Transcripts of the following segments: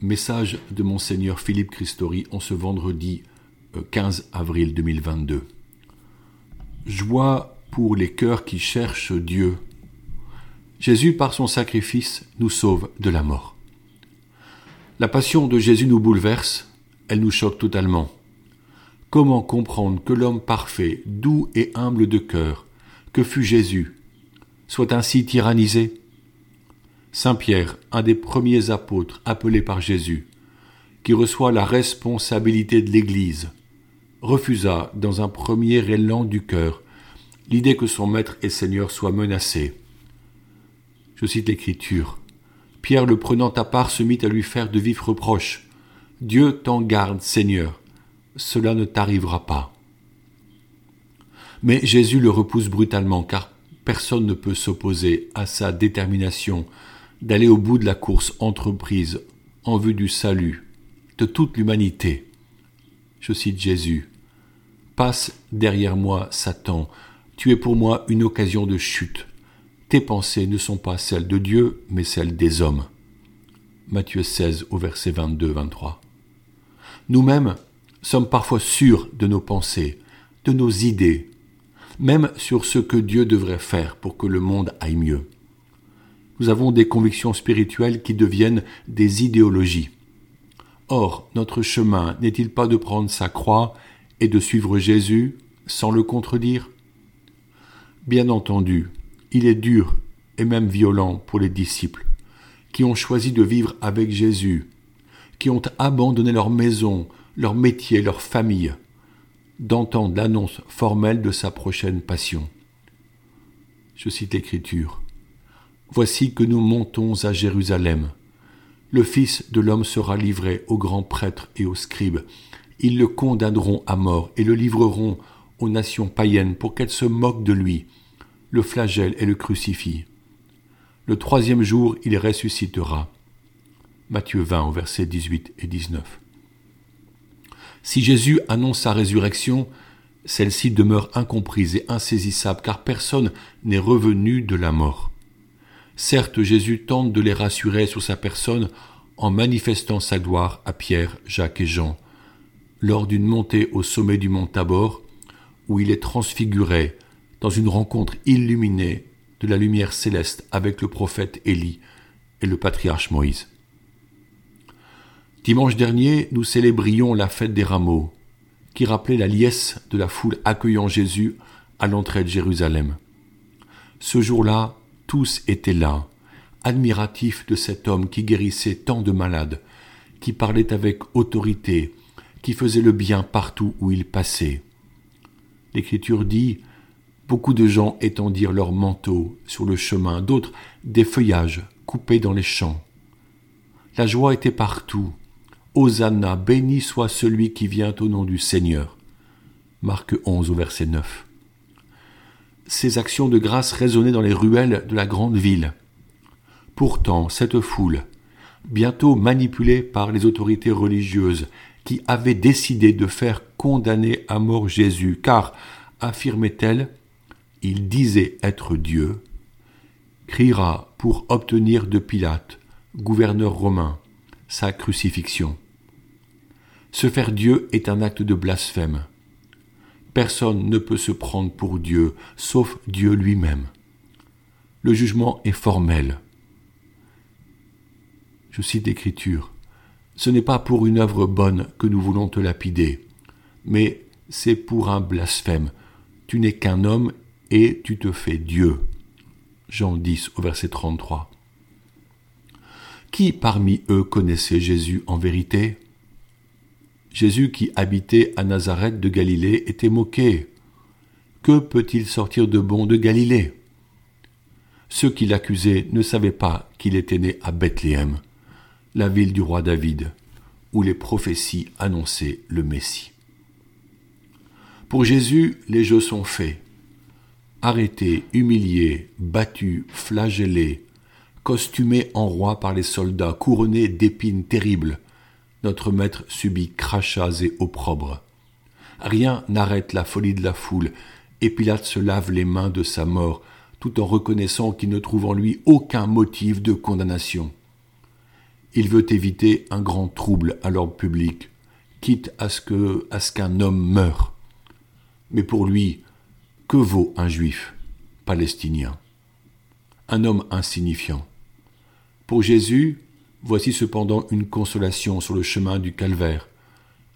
Message de Monseigneur Philippe Christori en ce vendredi 15 euh, avril 2022. Joie pour les cœurs qui cherchent Dieu. Jésus, par son sacrifice, nous sauve de la mort. La passion de Jésus nous bouleverse, elle nous choque totalement. Comment comprendre que l'homme parfait, doux et humble de cœur, que fut Jésus, soit ainsi tyrannisé? Saint Pierre, un des premiers apôtres appelés par Jésus, qui reçoit la responsabilité de l'Église, refusa dans un premier élan du cœur l'idée que son maître et Seigneur soit menacé. Je cite l'Écriture. Pierre, le prenant à part, se mit à lui faire de vifs reproches. Dieu t'en garde, Seigneur, cela ne t'arrivera pas. Mais Jésus le repousse brutalement, car personne ne peut s'opposer à sa détermination d'aller au bout de la course entreprise en vue du salut de toute l'humanité. Je cite Jésus. Passe derrière moi, Satan, tu es pour moi une occasion de chute. Tes pensées ne sont pas celles de Dieu, mais celles des hommes. Matthieu 16 au verset 22-23. Nous-mêmes sommes parfois sûrs de nos pensées, de nos idées, même sur ce que Dieu devrait faire pour que le monde aille mieux nous avons des convictions spirituelles qui deviennent des idéologies. Or, notre chemin n'est-il pas de prendre sa croix et de suivre Jésus sans le contredire? Bien entendu, il est dur et même violent pour les disciples qui ont choisi de vivre avec Jésus, qui ont abandonné leur maison, leur métier, leur famille, d'entendre l'annonce formelle de sa prochaine passion. Je cite l'Écriture. Voici que nous montons à Jérusalem. Le Fils de l'homme sera livré aux grands prêtres et aux scribes. Ils le condamneront à mort et le livreront aux nations païennes pour qu'elles se moquent de lui, le flagellent et le crucifient. Le troisième jour, il ressuscitera. Matthieu 20 au verset 18 et 19. Si Jésus annonce sa résurrection, celle-ci demeure incomprise et insaisissable car personne n'est revenu de la mort. Certes, Jésus tente de les rassurer sur sa personne en manifestant sa gloire à Pierre, Jacques et Jean, lors d'une montée au sommet du mont Tabor, où il est transfiguré dans une rencontre illuminée de la lumière céleste avec le prophète Élie et le patriarche Moïse. Dimanche dernier, nous célébrions la fête des rameaux, qui rappelait la liesse de la foule accueillant Jésus à l'entrée de Jérusalem. Ce jour-là, tous étaient là, admiratifs de cet homme qui guérissait tant de malades, qui parlait avec autorité, qui faisait le bien partout où il passait. L'Écriture dit Beaucoup de gens étendirent leurs manteaux sur le chemin, d'autres des feuillages coupés dans les champs. La joie était partout. Hosanna, béni soit celui qui vient au nom du Seigneur. Marc 11 au verset 9 ces actions de grâce résonnaient dans les ruelles de la grande ville. Pourtant, cette foule, bientôt manipulée par les autorités religieuses, qui avaient décidé de faire condamner à mort Jésus, car, affirmait-elle, il disait être Dieu, criera pour obtenir de Pilate, gouverneur romain, sa crucifixion. Se faire Dieu est un acte de blasphème. Personne ne peut se prendre pour Dieu, sauf Dieu lui-même. Le jugement est formel. Je cite l'Écriture. Ce n'est pas pour une œuvre bonne que nous voulons te lapider, mais c'est pour un blasphème. Tu n'es qu'un homme et tu te fais Dieu. Jean 10 au verset 33. Qui parmi eux connaissait Jésus en vérité? Jésus qui habitait à Nazareth de Galilée était moqué. Que peut-il sortir de bon de Galilée? Ceux qui l'accusaient ne savaient pas qu'il était né à Bethléem, la ville du roi David, où les prophéties annonçaient le Messie. Pour Jésus, les jeux sont faits. Arrêté, humilié, battu, flagellé, costumé en roi par les soldats, couronné d'épines terribles, notre maître subit crachats et opprobres. Rien n'arrête la folie de la foule, et Pilate se lave les mains de sa mort, tout en reconnaissant qu'il ne trouve en lui aucun motif de condamnation. Il veut éviter un grand trouble à l'ordre public, quitte à ce à ce qu'un homme meure. Mais pour lui, que vaut un juif palestinien? Un homme insignifiant. Pour Jésus, voici cependant une consolation sur le chemin du calvaire.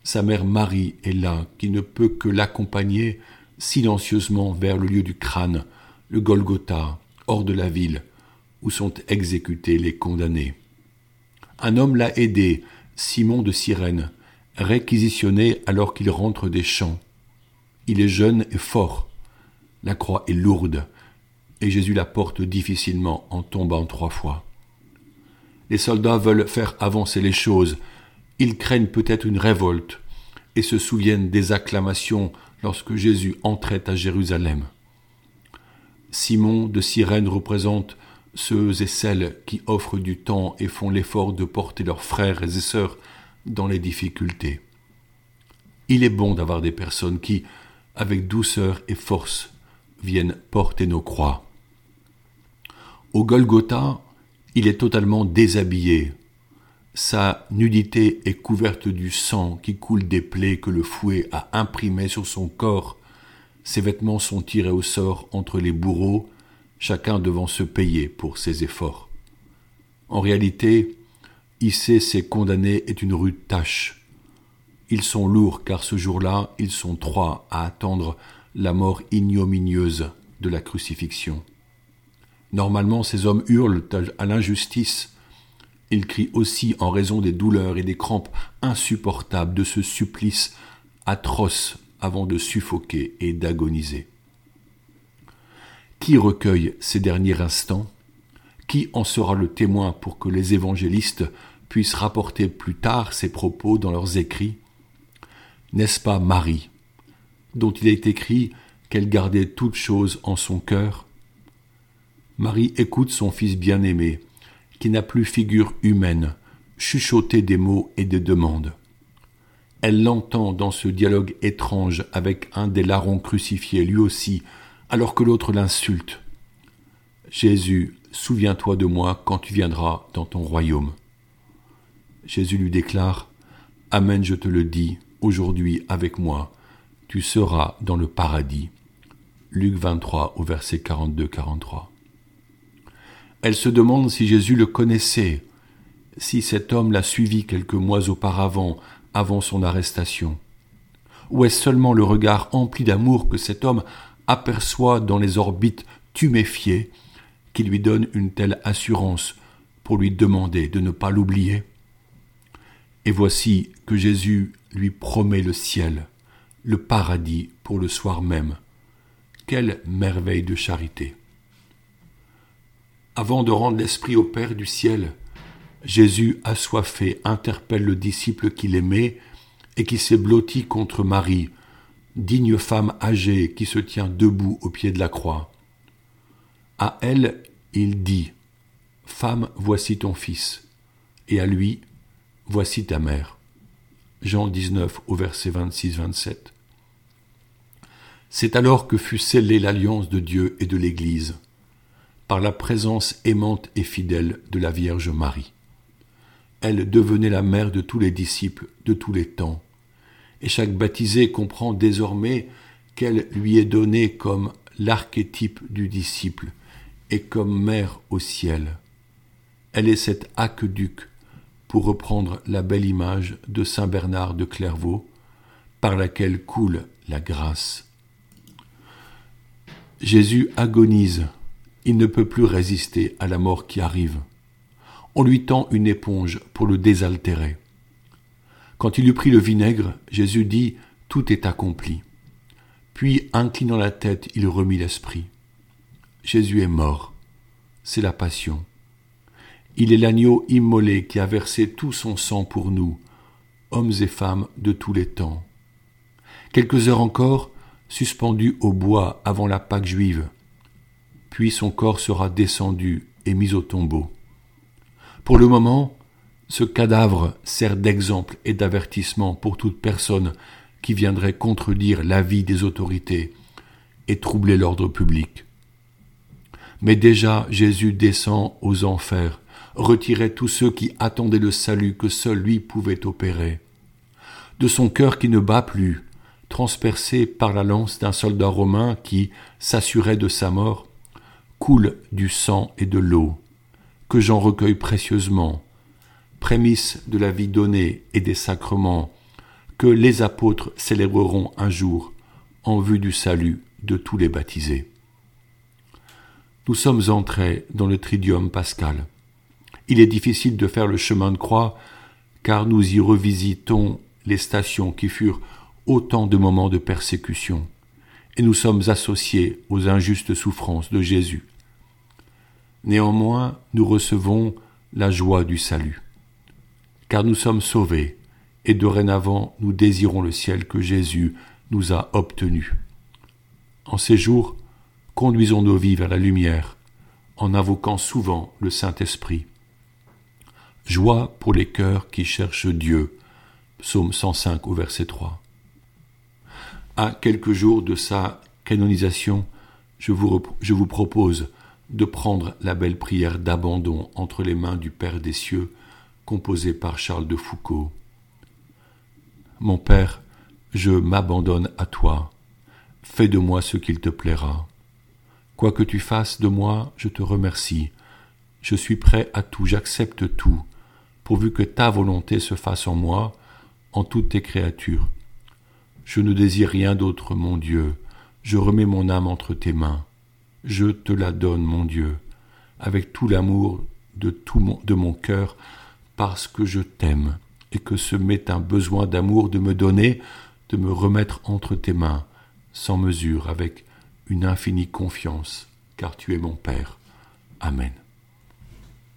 Sa mère Marie est là, qui ne peut que l'accompagner silencieusement vers le lieu du crâne, le Golgotha, hors de la ville, où sont exécutés les condamnés. Un homme l'a aidé, Simon de Cyrène, réquisitionné alors qu'il rentre des champs. Il est jeune et fort. La croix est lourde, et Jésus la porte difficilement en tombant trois fois. Les soldats veulent faire avancer les choses. Ils craignent peut-être une révolte et se souviennent des acclamations lorsque Jésus entrait à Jérusalem. Simon de Cyrène représente ceux et celles qui offrent du temps et font l'effort de porter leurs frères et sœurs dans les difficultés. Il est bon d'avoir des personnes qui, avec douceur et force, viennent porter nos croix. Au Golgotha, il est totalement déshabillé. Sa nudité est couverte du sang qui coule des plaies que le fouet a imprimées sur son corps. Ses vêtements sont tirés au sort entre les bourreaux, chacun devant se payer pour ses efforts. En réalité, hisser ses condamnés est une rude tâche. Ils sont lourds car ce jour-là, ils sont trois à attendre la mort ignominieuse de la crucifixion. Normalement, ces hommes hurlent à l'injustice. Ils crient aussi en raison des douleurs et des crampes insupportables de ce supplice atroce avant de suffoquer et d'agoniser. Qui recueille ces derniers instants? Qui en sera le témoin pour que les évangélistes puissent rapporter plus tard ces propos dans leurs écrits? N'est-ce pas Marie, dont il est écrit qu'elle gardait toutes choses en son cœur? Marie écoute son fils bien-aimé, qui n'a plus figure humaine, chuchoter des mots et des demandes. Elle l'entend dans ce dialogue étrange avec un des larrons crucifiés lui aussi, alors que l'autre l'insulte. Jésus, souviens-toi de moi quand tu viendras dans ton royaume. Jésus lui déclare Amen, je te le dis, aujourd'hui avec moi, tu seras dans le paradis. Luc 23 au verset 42-43. Elle se demande si Jésus le connaissait, si cet homme l'a suivi quelques mois auparavant, avant son arrestation. Ou est-ce seulement le regard empli d'amour que cet homme aperçoit dans les orbites tuméfiées qui lui donne une telle assurance pour lui demander de ne pas l'oublier? Et voici que Jésus lui promet le ciel, le paradis pour le soir même. Quelle merveille de charité avant de rendre l'Esprit au Père du ciel, Jésus assoiffé interpelle le disciple qu'il aimait et qui s'est blotti contre Marie, digne femme âgée qui se tient debout au pied de la croix. À elle, il dit Femme, voici ton fils, et à lui, voici ta mère. Jean 19 au verset 26-27. C'est alors que fut scellée l'alliance de Dieu et de l'Église la présence aimante et fidèle de la Vierge Marie. Elle devenait la mère de tous les disciples de tous les temps, et chaque baptisé comprend désormais qu'elle lui est donnée comme l'archétype du disciple et comme mère au ciel. Elle est cet aqueduc, pour reprendre la belle image de Saint Bernard de Clairvaux, par laquelle coule la grâce. Jésus agonise il ne peut plus résister à la mort qui arrive. On lui tend une éponge pour le désaltérer. Quand il eut pris le vinaigre, Jésus dit Tout est accompli. Puis, inclinant la tête, il remit l'esprit. Jésus est mort. C'est la passion. Il est l'agneau immolé qui a versé tout son sang pour nous, hommes et femmes de tous les temps. Quelques heures encore, suspendu au bois avant la Pâque juive, puis son corps sera descendu et mis au tombeau. Pour le moment, ce cadavre sert d'exemple et d'avertissement pour toute personne qui viendrait contredire l'avis des autorités et troubler l'ordre public. Mais déjà Jésus descend aux enfers retirait tous ceux qui attendaient le salut que seul lui pouvait opérer. De son cœur qui ne bat plus, transpercé par la lance d'un soldat romain qui s'assurait de sa mort, coule du sang et de l'eau, que j'en recueille précieusement, prémisse de la vie donnée et des sacrements, que les apôtres célébreront un jour en vue du salut de tous les baptisés. Nous sommes entrés dans le tridium pascal. Il est difficile de faire le chemin de croix, car nous y revisitons les stations qui furent autant de moments de persécution, et nous sommes associés aux injustes souffrances de Jésus. Néanmoins, nous recevons la joie du salut, car nous sommes sauvés, et dorénavant nous désirons le ciel que Jésus nous a obtenu. En ces jours, conduisons nos vies vers la lumière, en invoquant souvent le Saint-Esprit. Joie pour les cœurs qui cherchent Dieu. Psaume 105 au verset 3. À quelques jours de sa canonisation, je vous, je vous propose de prendre la belle prière d'abandon entre les mains du Père des cieux, composée par Charles de Foucault. Mon Père, je m'abandonne à toi. Fais de moi ce qu'il te plaira. Quoi que tu fasses de moi, je te remercie. Je suis prêt à tout, j'accepte tout, pourvu que ta volonté se fasse en moi, en toutes tes créatures. Je ne désire rien d'autre, mon Dieu. Je remets mon âme entre tes mains je te la donne, mon Dieu, avec tout l'amour de tout de mon cœur, parce que je t'aime, et que ce m'est un besoin d'amour de me donner, de me remettre entre tes mains, sans mesure, avec une infinie confiance, car tu es mon Père. Amen.